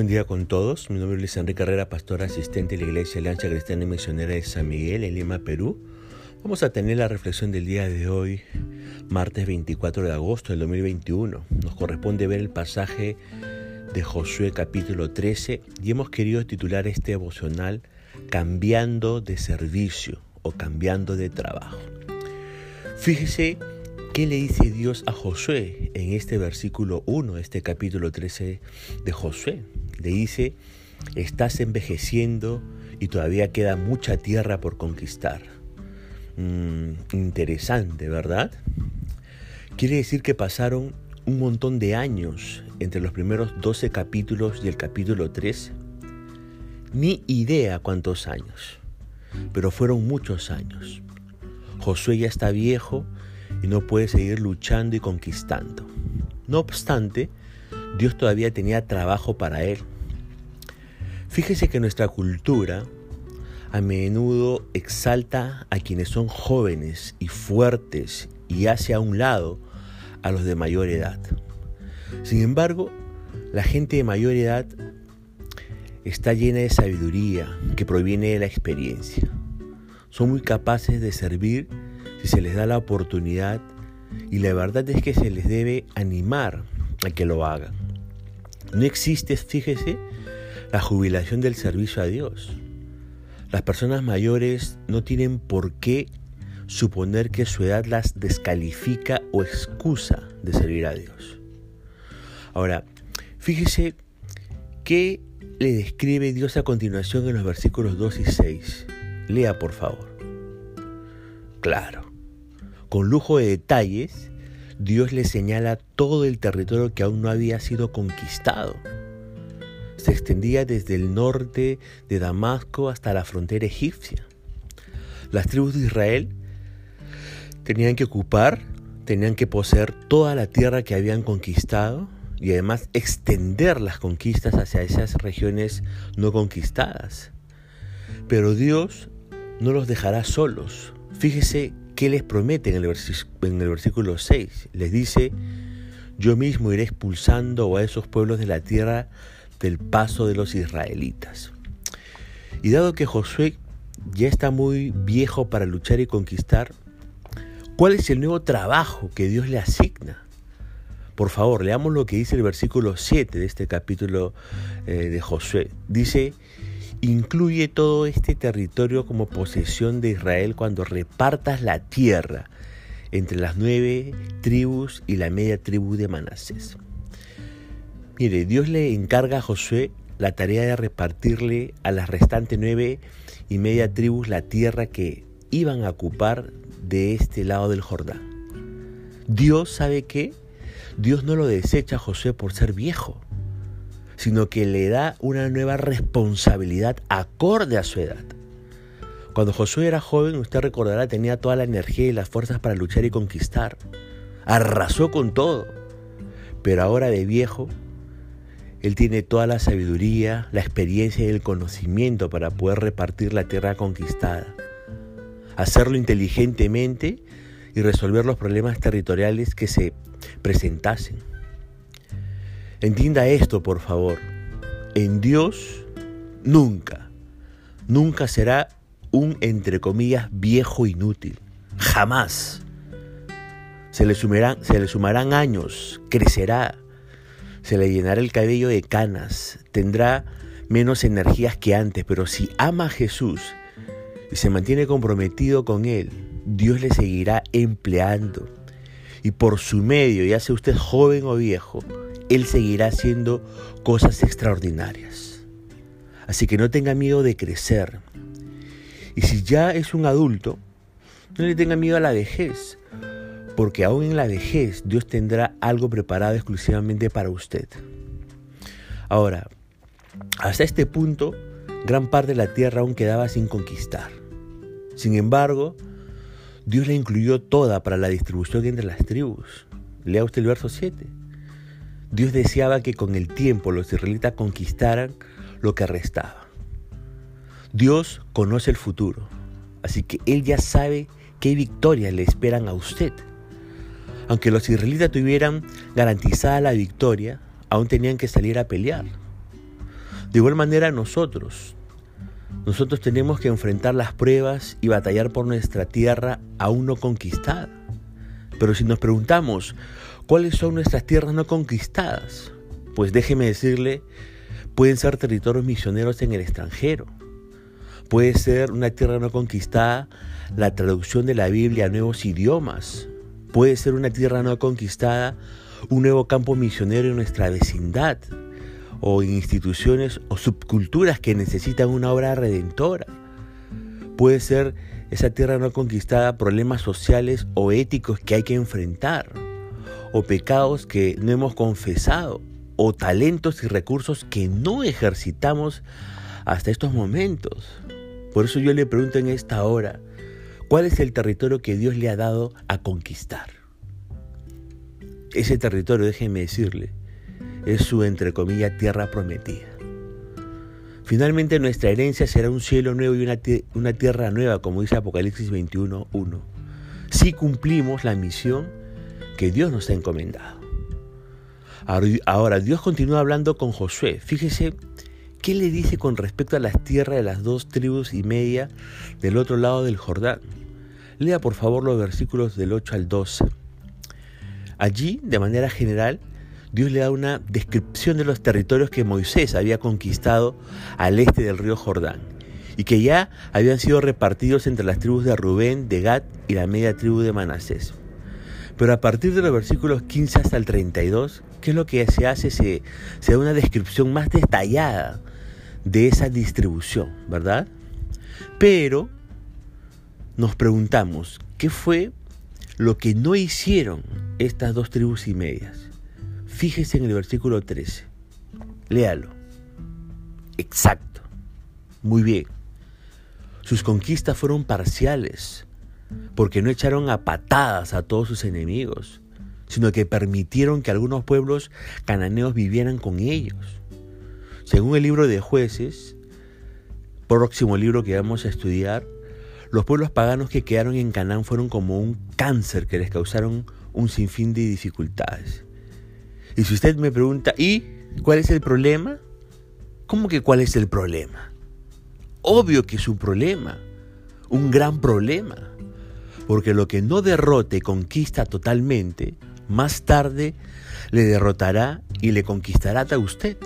Buen día con todos. Mi nombre es Luis Enrique Carrera, pastor asistente de la Iglesia Alianza Cristiana y Misionera de San Miguel en Lima, Perú. Vamos a tener la reflexión del día de hoy, martes 24 de agosto del 2021. Nos corresponde ver el pasaje de Josué capítulo 13 y hemos querido titular este devocional Cambiando de servicio o cambiando de trabajo. Fíjese ¿Qué le dice Dios a Josué en este versículo 1, este capítulo 13 de Josué? Le dice, estás envejeciendo y todavía queda mucha tierra por conquistar. Mm, interesante, ¿verdad? Quiere decir que pasaron un montón de años entre los primeros 12 capítulos y el capítulo 13. Ni idea cuántos años, pero fueron muchos años. Josué ya está viejo y no puede seguir luchando y conquistando. No obstante, Dios todavía tenía trabajo para él. Fíjese que nuestra cultura a menudo exalta a quienes son jóvenes y fuertes y hace a un lado a los de mayor edad. Sin embargo, la gente de mayor edad está llena de sabiduría que proviene de la experiencia. Son muy capaces de servir si se les da la oportunidad y la verdad es que se les debe animar a que lo hagan. No existe, fíjese, la jubilación del servicio a Dios. Las personas mayores no tienen por qué suponer que su edad las descalifica o excusa de servir a Dios. Ahora, fíjese qué le describe Dios a continuación en los versículos 2 y 6. Lea por favor. Claro, con lujo de detalles, Dios le señala todo el territorio que aún no había sido conquistado. Se extendía desde el norte de Damasco hasta la frontera egipcia. Las tribus de Israel tenían que ocupar, tenían que poseer toda la tierra que habían conquistado y además extender las conquistas hacia esas regiones no conquistadas. Pero Dios no los dejará solos. Fíjese ¿Qué les promete en el, versículo 6? Les dice, yo mismo iré expulsando a esos pueblos de la tierra del paso de los israelitas. Y dado que Josué ya está muy viejo para luchar y conquistar, ¿cuál es el nuevo trabajo que Dios le asigna? Por favor, leamos lo que dice el versículo 7 de este capítulo eh, de Josué. Dice, incluye todo este territorio como posesión de Israel cuando repartas la tierra entre las nueve tribus y la media tribu de Manasés. Mire, Dios le encarga a Josué la tarea de repartirle a las restantes nueve y media tribus la tierra que iban a ocupar de este lado del Jordán. Dios sabe que Dios no lo desecha a Josué por ser viejo sino que le da una nueva responsabilidad acorde a su edad. Cuando Josué era joven, usted recordará, tenía toda la energía y las fuerzas para luchar y conquistar. Arrasó con todo. Pero ahora de viejo, él tiene toda la sabiduría, la experiencia y el conocimiento para poder repartir la tierra conquistada. Hacerlo inteligentemente y resolver los problemas territoriales que se presentasen. Entienda esto, por favor. En Dios nunca, nunca será un, entre comillas, viejo inútil. Jamás. Se le, sumarán, se le sumarán años, crecerá, se le llenará el cabello de canas, tendrá menos energías que antes, pero si ama a Jesús y se mantiene comprometido con Él, Dios le seguirá empleando. Y por su medio, ya sea usted joven o viejo, él seguirá haciendo cosas extraordinarias. Así que no tenga miedo de crecer. Y si ya es un adulto, no le tenga miedo a la vejez, porque aún en la vejez Dios tendrá algo preparado exclusivamente para usted. Ahora, hasta este punto, gran parte de la tierra aún quedaba sin conquistar. Sin embargo, Dios la incluyó toda para la distribución entre las tribus. Lea usted el verso 7. Dios deseaba que con el tiempo los israelitas conquistaran lo que restaba. Dios conoce el futuro, así que Él ya sabe qué victorias le esperan a usted. Aunque los israelitas tuvieran garantizada la victoria, aún tenían que salir a pelear. De igual manera nosotros, nosotros tenemos que enfrentar las pruebas y batallar por nuestra tierra aún no conquistada. Pero si nos preguntamos, ¿cuáles son nuestras tierras no conquistadas? Pues déjeme decirle, pueden ser territorios misioneros en el extranjero. Puede ser una tierra no conquistada la traducción de la Biblia a nuevos idiomas. Puede ser una tierra no conquistada un nuevo campo misionero en nuestra vecindad o instituciones o subculturas que necesitan una obra redentora. Puede ser esa tierra no conquistada problemas sociales o éticos que hay que enfrentar, o pecados que no hemos confesado, o talentos y recursos que no ejercitamos hasta estos momentos. Por eso yo le pregunto en esta hora, ¿cuál es el territorio que Dios le ha dado a conquistar? Ese territorio, déjeme decirle, es su, entre comillas, tierra prometida. Finalmente nuestra herencia será un cielo nuevo y una, tierra nueva, como dice Apocalipsis 21.1, si cumplimos la misión que Dios nos ha encomendado. Ahora, Dios continúa hablando con Josué. Fíjese qué le dice con respecto a las tierras de las dos tribus y media del otro lado del Jordán. Lea por favor los versículos del 8 al 12. Allí, de manera general, Dios le da una descripción de los territorios que Moisés había conquistado al este del río Jordán y que ya habían sido repartidos entre las tribus de Rubén, de Gad y la media tribu de Manasés. Pero a partir de los versículos 15 hasta el 32, ¿qué es lo que se hace? Se, se da una descripción más detallada de esa distribución, ¿verdad? Pero nos preguntamos, ¿qué fue lo que no hicieron estas dos tribus y medias? Fíjese en el versículo 13. Léalo. Exacto. Muy bien. Sus conquistas fueron parciales, porque no echaron a patadas a todos sus enemigos, sino que permitieron que algunos pueblos cananeos vivieran con ellos. Según el libro de jueces, próximo libro que vamos a estudiar, los pueblos paganos que quedaron en Canaán fueron como un cáncer que les causaron un sinfín de dificultades. Y si usted me pregunta, ¿y cuál es el problema? ¿Cómo que cuál es el problema? Obvio que es un problema, un gran problema, porque lo que no derrote y conquista totalmente, más tarde le derrotará y le conquistará a usted.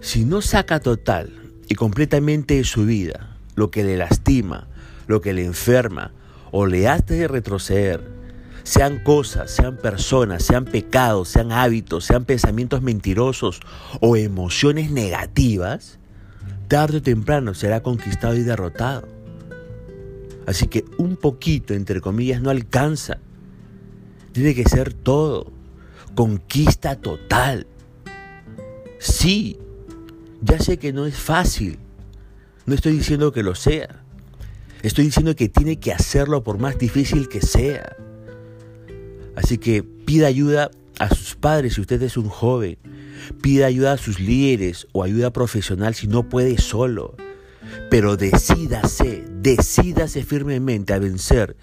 Si no saca total y completamente de su vida lo que le lastima, lo que le enferma o le hace retroceder, sean cosas, sean personas, sean pecados, sean hábitos, sean pensamientos mentirosos o emociones negativas, tarde o temprano será conquistado y derrotado. Así que un poquito, entre comillas, no alcanza. Tiene que ser todo. Conquista total. Sí, ya sé que no es fácil. No estoy diciendo que lo sea. Estoy diciendo que tiene que hacerlo por más difícil que sea. Así que pida ayuda a sus padres si usted es un joven. Pida ayuda a sus líderes o ayuda profesional si no puede solo. Pero decídase, decídase firmemente a vencer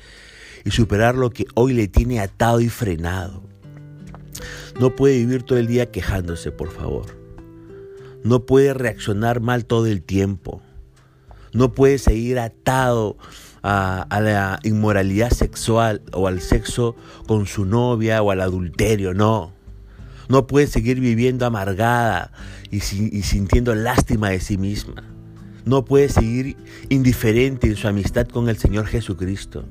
y superar lo que hoy le tiene atado y frenado. No puede vivir todo el día quejándose, por favor. No puede reaccionar mal todo el tiempo. No puede seguir atado a, la inmoralidad sexual o al sexo con su novia o al adulterio, no. No puede seguir viviendo amargada y, y sintiendo lástima de sí misma. No puede seguir indiferente en su amistad con el Señor Jesucristo.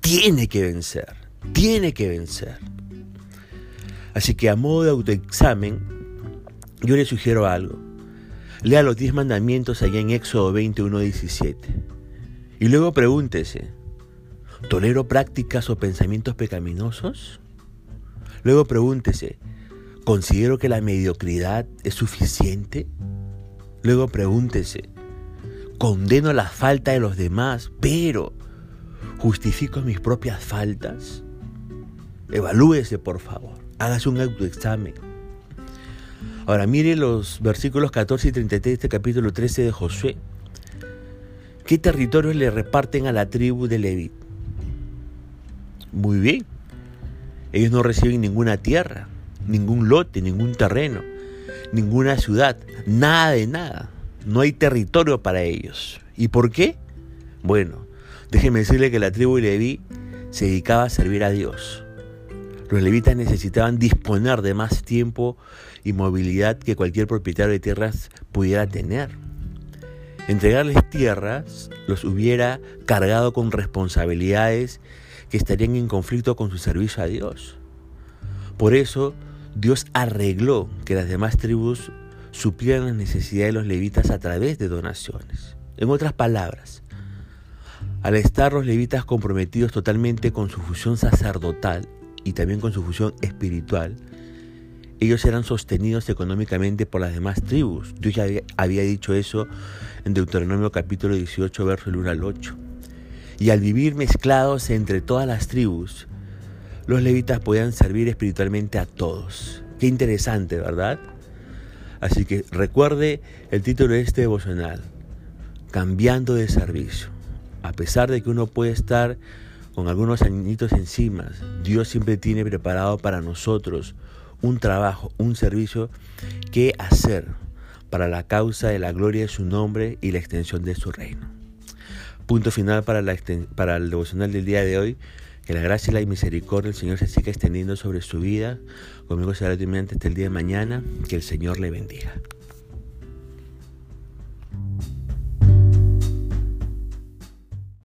Tiene que vencer, tiene que vencer. Así que a modo de autoexamen, yo le sugiero algo. Lea los diez mandamientos allá en Éxodo 21, 17. Y luego pregúntese, ¿tolero prácticas o pensamientos pecaminosos? Luego pregúntese, ¿considero que la mediocridad es suficiente? Luego pregúntese, ¿condeno la falta de los demás, pero justifico mis propias faltas? Evalúese, por favor. Hágase un autoexamen. Ahora mire los versículos 14 y 33 de este capítulo 13 de Josué. ¿Qué territorios le reparten a la tribu de Leví? Muy bien. Ellos no reciben ninguna tierra, ningún lote, ningún terreno. ninguna ciudad, nada de nada. No hay territorio para ellos. ¿Y por qué? Bueno, déjeme decirle que la tribu de Leví se dedicaba a servir a Dios. Los levitas necesitaban disponer de más tiempo y movilidad que cualquier propietario de tierras pudiera tener. Entregarles tierras los hubiera cargado con responsabilidades que estarían en conflicto con su servicio a Dios. Por eso, Dios arregló que las demás tribus suplieran las necesidades de los levitas a través de donaciones. En otras palabras, al estar los levitas comprometidos totalmente con su función sacerdotal y también con su función espiritual, ellos eran sostenidos económicamente por las demás tribus. Dios ya había, dicho eso en Deuteronomio capítulo 18, verso 1 al 8. Y al vivir mezclados entre todas las tribus, los levitas podían servir espiritualmente a todos. Qué interesante, ¿verdad? Así que recuerde el título de este devocional, Cambiando de servicio. A pesar de que uno puede estar con algunos añitos encima, Dios siempre tiene preparado para nosotros un trabajo, un servicio que hacer para la causa de la gloria de su nombre y la extensión de su reino. Punto final para, la, el devocional del día de hoy. Que la gracia y la misericordia del Señor se siga extendiendo sobre su vida. Conmigo será hasta el día de mañana. Que el Señor le bendiga.